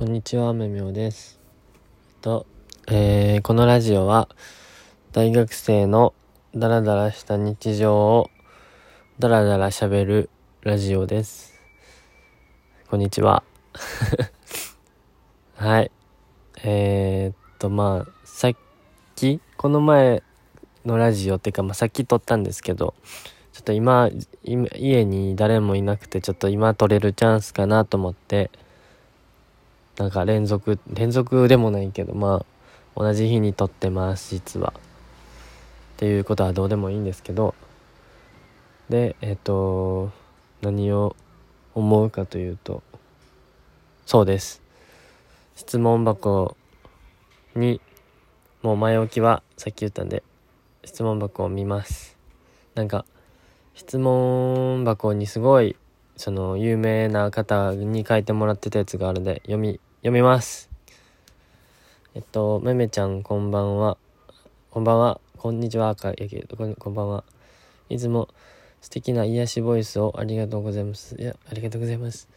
こんにちは、めみょうです。と、えーこのラジオは、大学生のダラダラした日常をダラダラ喋るラジオです。こんにちは。はい。えー、っと、まあ、さっき、この前のラジオっていうか、まあ、さっき撮ったんですけど、ちょっと今、今家に誰もいなくて、ちょっと今撮れるチャンスかなと思って、なんか連続、連続でもないけど、まあ、同じ日に撮ってます、実は。っていうことはどうでもいいんですけど、で、えっ、と、何を思うかというと、そうです。質問箱に、もう前置きはさっき言ったんで、質問箱を見ます。なんか、質問箱にすごい、その、有名な方に書いてもらってたやつがあるんで、読み、読みます。えっと、めめちゃん、こんばんは。こんばんは。こんにちは。か、やけど、こんこんばんは。いつも素敵な癒しボイスをありがとうございます。いや、ありがとうございます。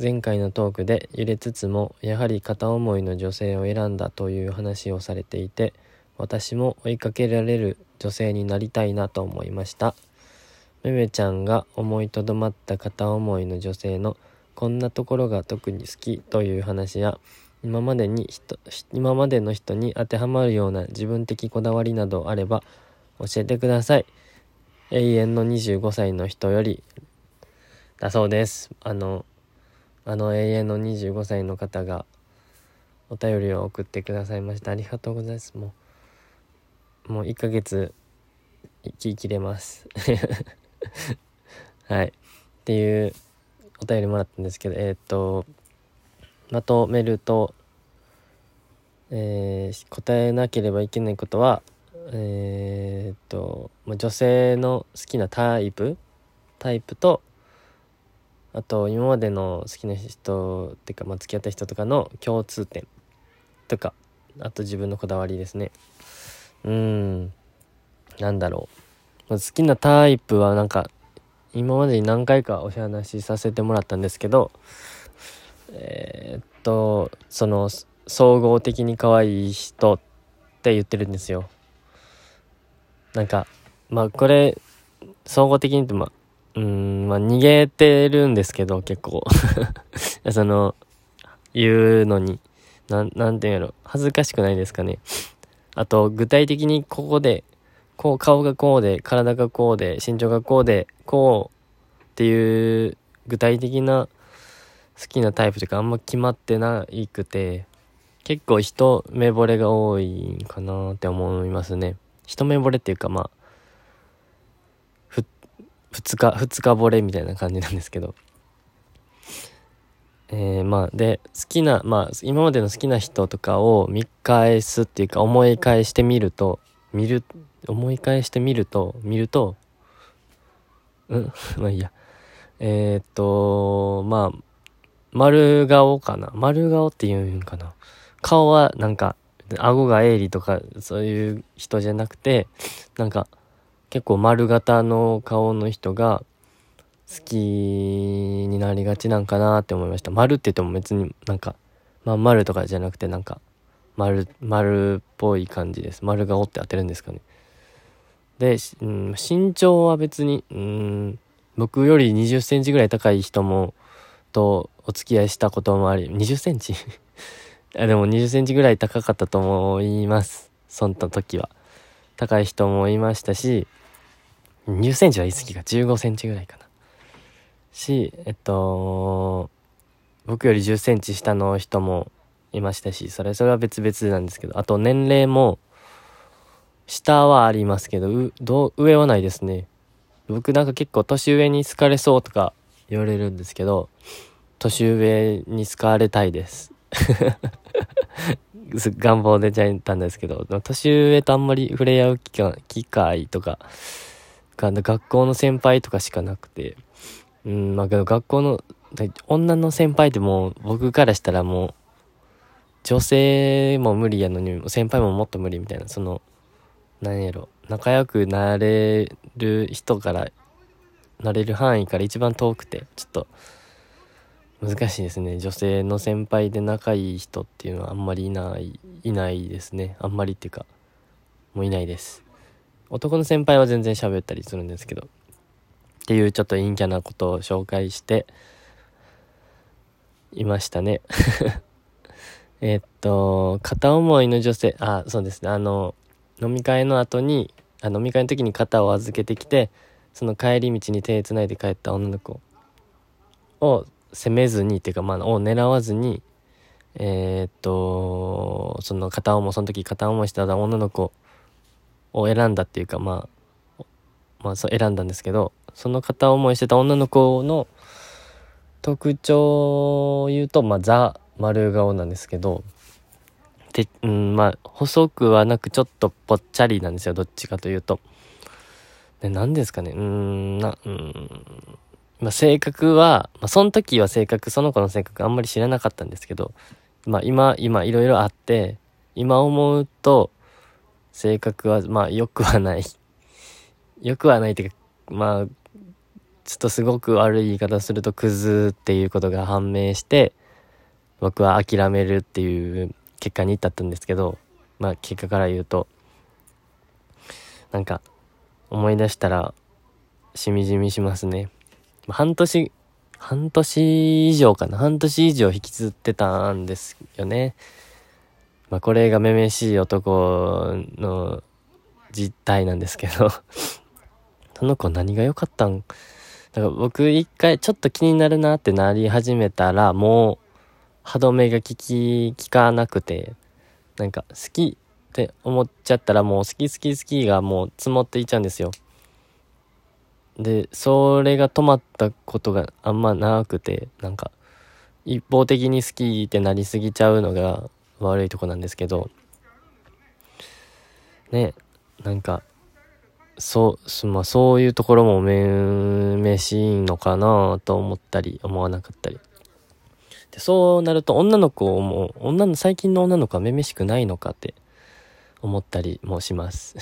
前回のトークで揺れつつも、やはり片思いの女性を選んだという話をされていて、私も追いかけられる女性になりたいなと思いました。めめちゃんが思いとどまった片思いの女性のこんなところが特に好きという話や今までに人今までの人に当てはまるような自分的こだわりなどあれば教えてください。永遠の25歳の人よりだそうです。あのあの永遠の25歳の方がお便りを送ってくださいました。ありがとうございます。もうもう1ヶ月生き切れます。はい。っていうお便りもらったんですけど、えーっ、と、まとめると、えー答えなければいけないことは、えーっと、まあ女性の好きなタイプ？タイプと、あと、今までの好きな人っていうか、まあ、付き合った人とかの共通点とか、あと自分のこだわりですね。うーん、なんだろう。好きなタイプはなんか今までに何回かお話しさせてもらったんですけどえーっとその総合的に可愛い人って言ってるんですよ。なんかまあこれ総合的に言ってまあうんまあ逃げてるんですけど結構。その言うのに。なんていうんやろ。恥ずかしくないですかね。あと具体的にここでこう顔がこうで体がこうで身長がこうでこうっていう具体的な好きなタイプというかあんま決まってないくて結構一目惚れが多いんかなって思いますね。一目惚れっていうかまあふ二日二日惚れみたいな感じなんですけど。えー、まあで好きなまあ今までの好きな人とかを見返すっていうか思い返してみると見る思い返してみると見るとうん。まあいいや。えー、っとまあ丸顔かな。丸顔っていうんかな。顔はなんか顎が鋭利とかそういう人じゃなくてなんか結構丸型の顔の人が好きになりがちなんかなって思いました。丸って言っても別になんかまあ丸とかじゃなくてなんか丸丸っぽい感じです。丸顔って当てるんですかね。で、うん、身長は別に、うん、僕より20センチぐらい高い人もとお付き合いしたこともあり20センチ？あでも20センチぐらい高かったと思います。そんな時は。高い人もいましたし20センチは言い過ぎか。15センチぐらいかな。しえっと僕より10センチ下の人もいましたしそれそれは別々なんですけどあと年齢も下はありますけどど上はないですね。僕なんか結構年上に好かれそうとか言われるんですけど年上に好かれたいです。す願望出ちゃったんですけど年上とあんまり触れ合う機会機会とか学校の先輩とかしかなくて。うんまあけど学校の女の先輩ってもう僕からしたらもう女性も無理やのに先輩ももっと無理みたいなその何やろ。仲良くなれる人からなれる範囲から一番遠くてちょっと難しいですね。女性の先輩で仲いい人っていうのはあんまりいないいないですね。あんまりっていうかもういないです。男の先輩は全然喋ったりするんですけどっていうちょっと陰キャなことを紹介していましたね。えっと片思いの女性あそうですね。あの飲み会の後にあ飲み会の時に肩を預けてきてその帰り道に手つないで帰った女の子を責めずにっていうかまあを狙わずにえー、っとその片思いその時片思いした女の子を選んだっていうかまあまあそう選んだんですけどその片思いしてた女の子の特徴を言うとまあザ丸顔なんですけどで、うん、まあ細くはなくちょっとぽっちゃりなんですよどっちかというと。で何ですかねうーんなうんまあ、性格は、まあ、その時は性格、その子の性格あんまり知らなかったんですけど、まあ今、今いろいろあって、今思うと、性格は、まあ良くはない。良くはないっていうか、まあ、ちょっとすごく悪い言い方するとクズっていうことが判明して、僕は諦めるっていう結果に至ったんですけど、まあ結果から言うと、なんか、思い出したら、しみじみしますね。半年、半年以上かな。半年以上引きずってたんですよね。まあ、これがめめしい男の実態なんですけど その子何が良かったん？だから僕一回ちょっと気になるなってなり始めたら、もう歯止めが効き、効かなくて、なんか好きって思っちゃったらもう好き好き好きがもう積もっていっちゃうんですよ。で、それが止まったことがあんまなくて、なんか、一方的に好きってなりすぎちゃうのが悪いとこなんですけど、ね、なんか、そう、まあ、そういうところもめめしいのかなと思ったり、思わなかったり。そうなると女の子をも、女の、最近の女の子はめめしくないのかって思ったりもします。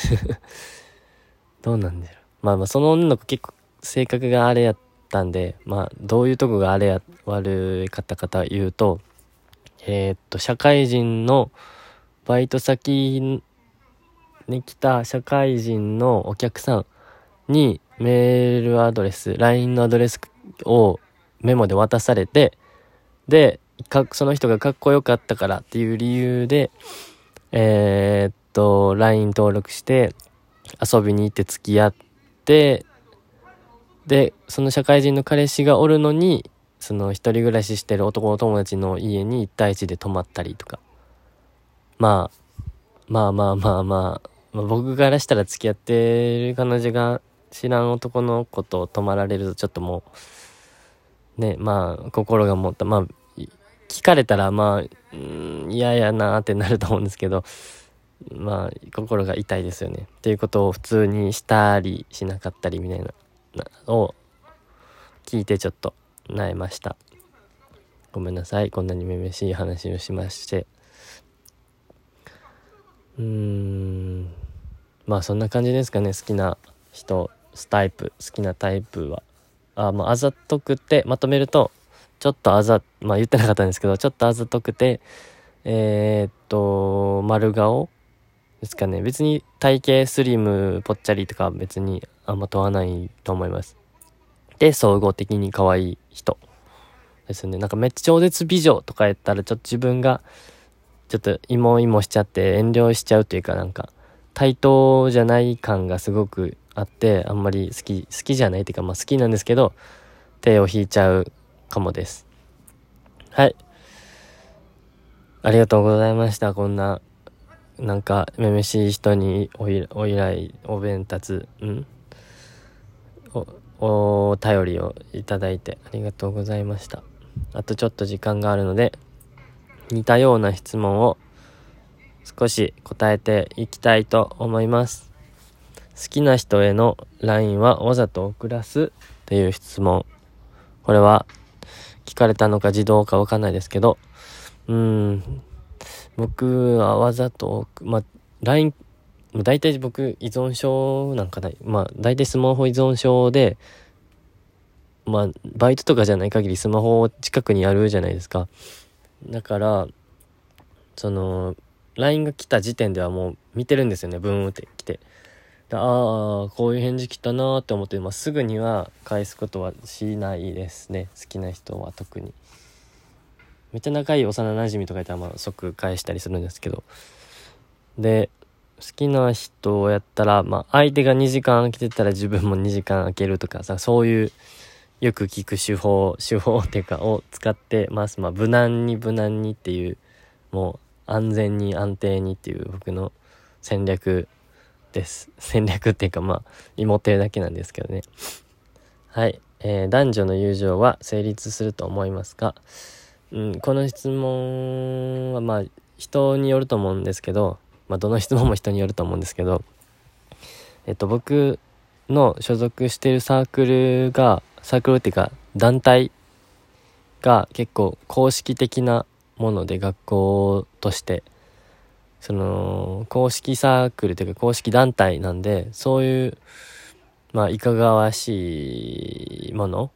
どうなんだろう。まあまあその女の子結構性格があれやったんで、まあどういうとこがあれや、悪かったかと言うと、えー、っと、社会人のバイト先に来た社会人のお客さんにメールアドレス、LINE のアドレスをメモで渡されて、で、かその人がかっこよかったからっていう理由で、えー、っと、LINE 登録して遊びに行って付き合って、でその社会人の彼氏がおるのにその一人暮らししてる男の友達の家に1対1で泊まったりとか。まあまあまあまあまあ、まあ、僕からしたら付き合ってる彼女が知らん男の子と泊まられるとちょっともうねまあ心が持ったまあ聞かれたらまあ嫌やなってなると思うんですけどまあ、心が痛いですよね。っていうことを普通にしたりしなかったりみたいな、なを聞いてちょっと萎えました。ごめんなさい。こんなにめめしい話をしまして。うーん。まあそんな感じですかね。好きな人、スタイプ、好きなタイプは。あ、まああざとくて、まとめると、ちょっとあざ、まあ言ってなかったんですけど、ちょっとあざとくて、えー、っと、丸顔ですかね。別に体型スリム、ぽっちゃりとか別にあんま問わないと思います。で、総合的に可愛い人ですね。なんかめっちゃ超絶美女とかやったらちょっと自分がちょっとイモイモしちゃって遠慮しちゃうというかなんか対等じゃない感がすごくあってあんまり好き、好きじゃないっていうかまあ好きなんですけど手を引いちゃうかもです。はい。ありがとうございました。こんななんか、めめしい人におお依頼、お弁達う、ん？お、お便りをいただいてありがとうございました。あとちょっと時間があるので、似たような質問を少し答えていきたいと思います。好きな人への LINE はわざと送らすっていう質問。これは聞かれたのか自動かわかんないですけど、うん、僕はわざと、ま、LINE、大体僕依存症なんかない。まあ、大体スマホ依存症で、まあ、バイトとかじゃない限りスマホを近くにあるじゃないですか。だから、その、LINE が来た時点ではもう見てるんですよね、ブーンって来て。ああ、こういう返事来たなーって思って、まあ、すぐには返すことはしないですね。好きな人は特に。めっちゃ仲いい幼馴染とかいたらまあ即返したりするんですけど。で、好きな人をやったら、まあ、相手が2時間空けてたら自分も2時間空けるとかさ、そういうよく聞く手法、手法っていうかを使ってます。まあ、無難に無難にっていう、もう安全に安定にっていう僕の戦略です。戦略っていうかまあ、芋ってるだけなんですけどね。はい。えー、男女の友情は成立すると思いますか？うん、この質問はまあ、人によると思うんですけど、まあ、どの質問も人によると思うんですけど、えっと、僕の所属してるサークルが、サークルっていうか団体が結構公式的なもので学校としてその公式サークルというか公式団体なんでそういうまあいかがわしいもの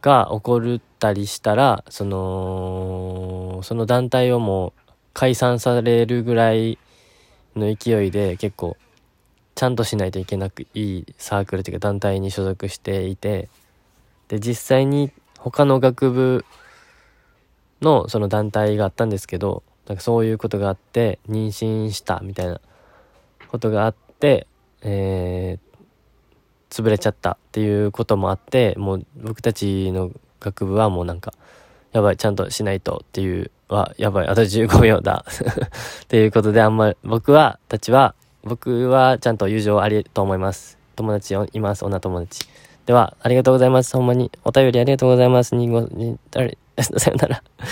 が起こったりしたらそのその団体をもう解散されるぐらいの勢いで結構ちゃんとしないといけなくいいサークルというか団体に所属していてで実際に他の学部のその団体があったんですけどなんかそういうことがあって妊娠したみたいなことがあってえー、潰れちゃったっていうこともあってもう僕たちの学部はもうなんかやばいちゃんとしないとっていうはやばいあと15秒だ っていうことであんまり僕はたちは僕はちゃんと友情ありと思います。友達います、女友達。では、ありがとうございます。ほんまに、お便りありがとうございます。にご、に、あれ、さよなら。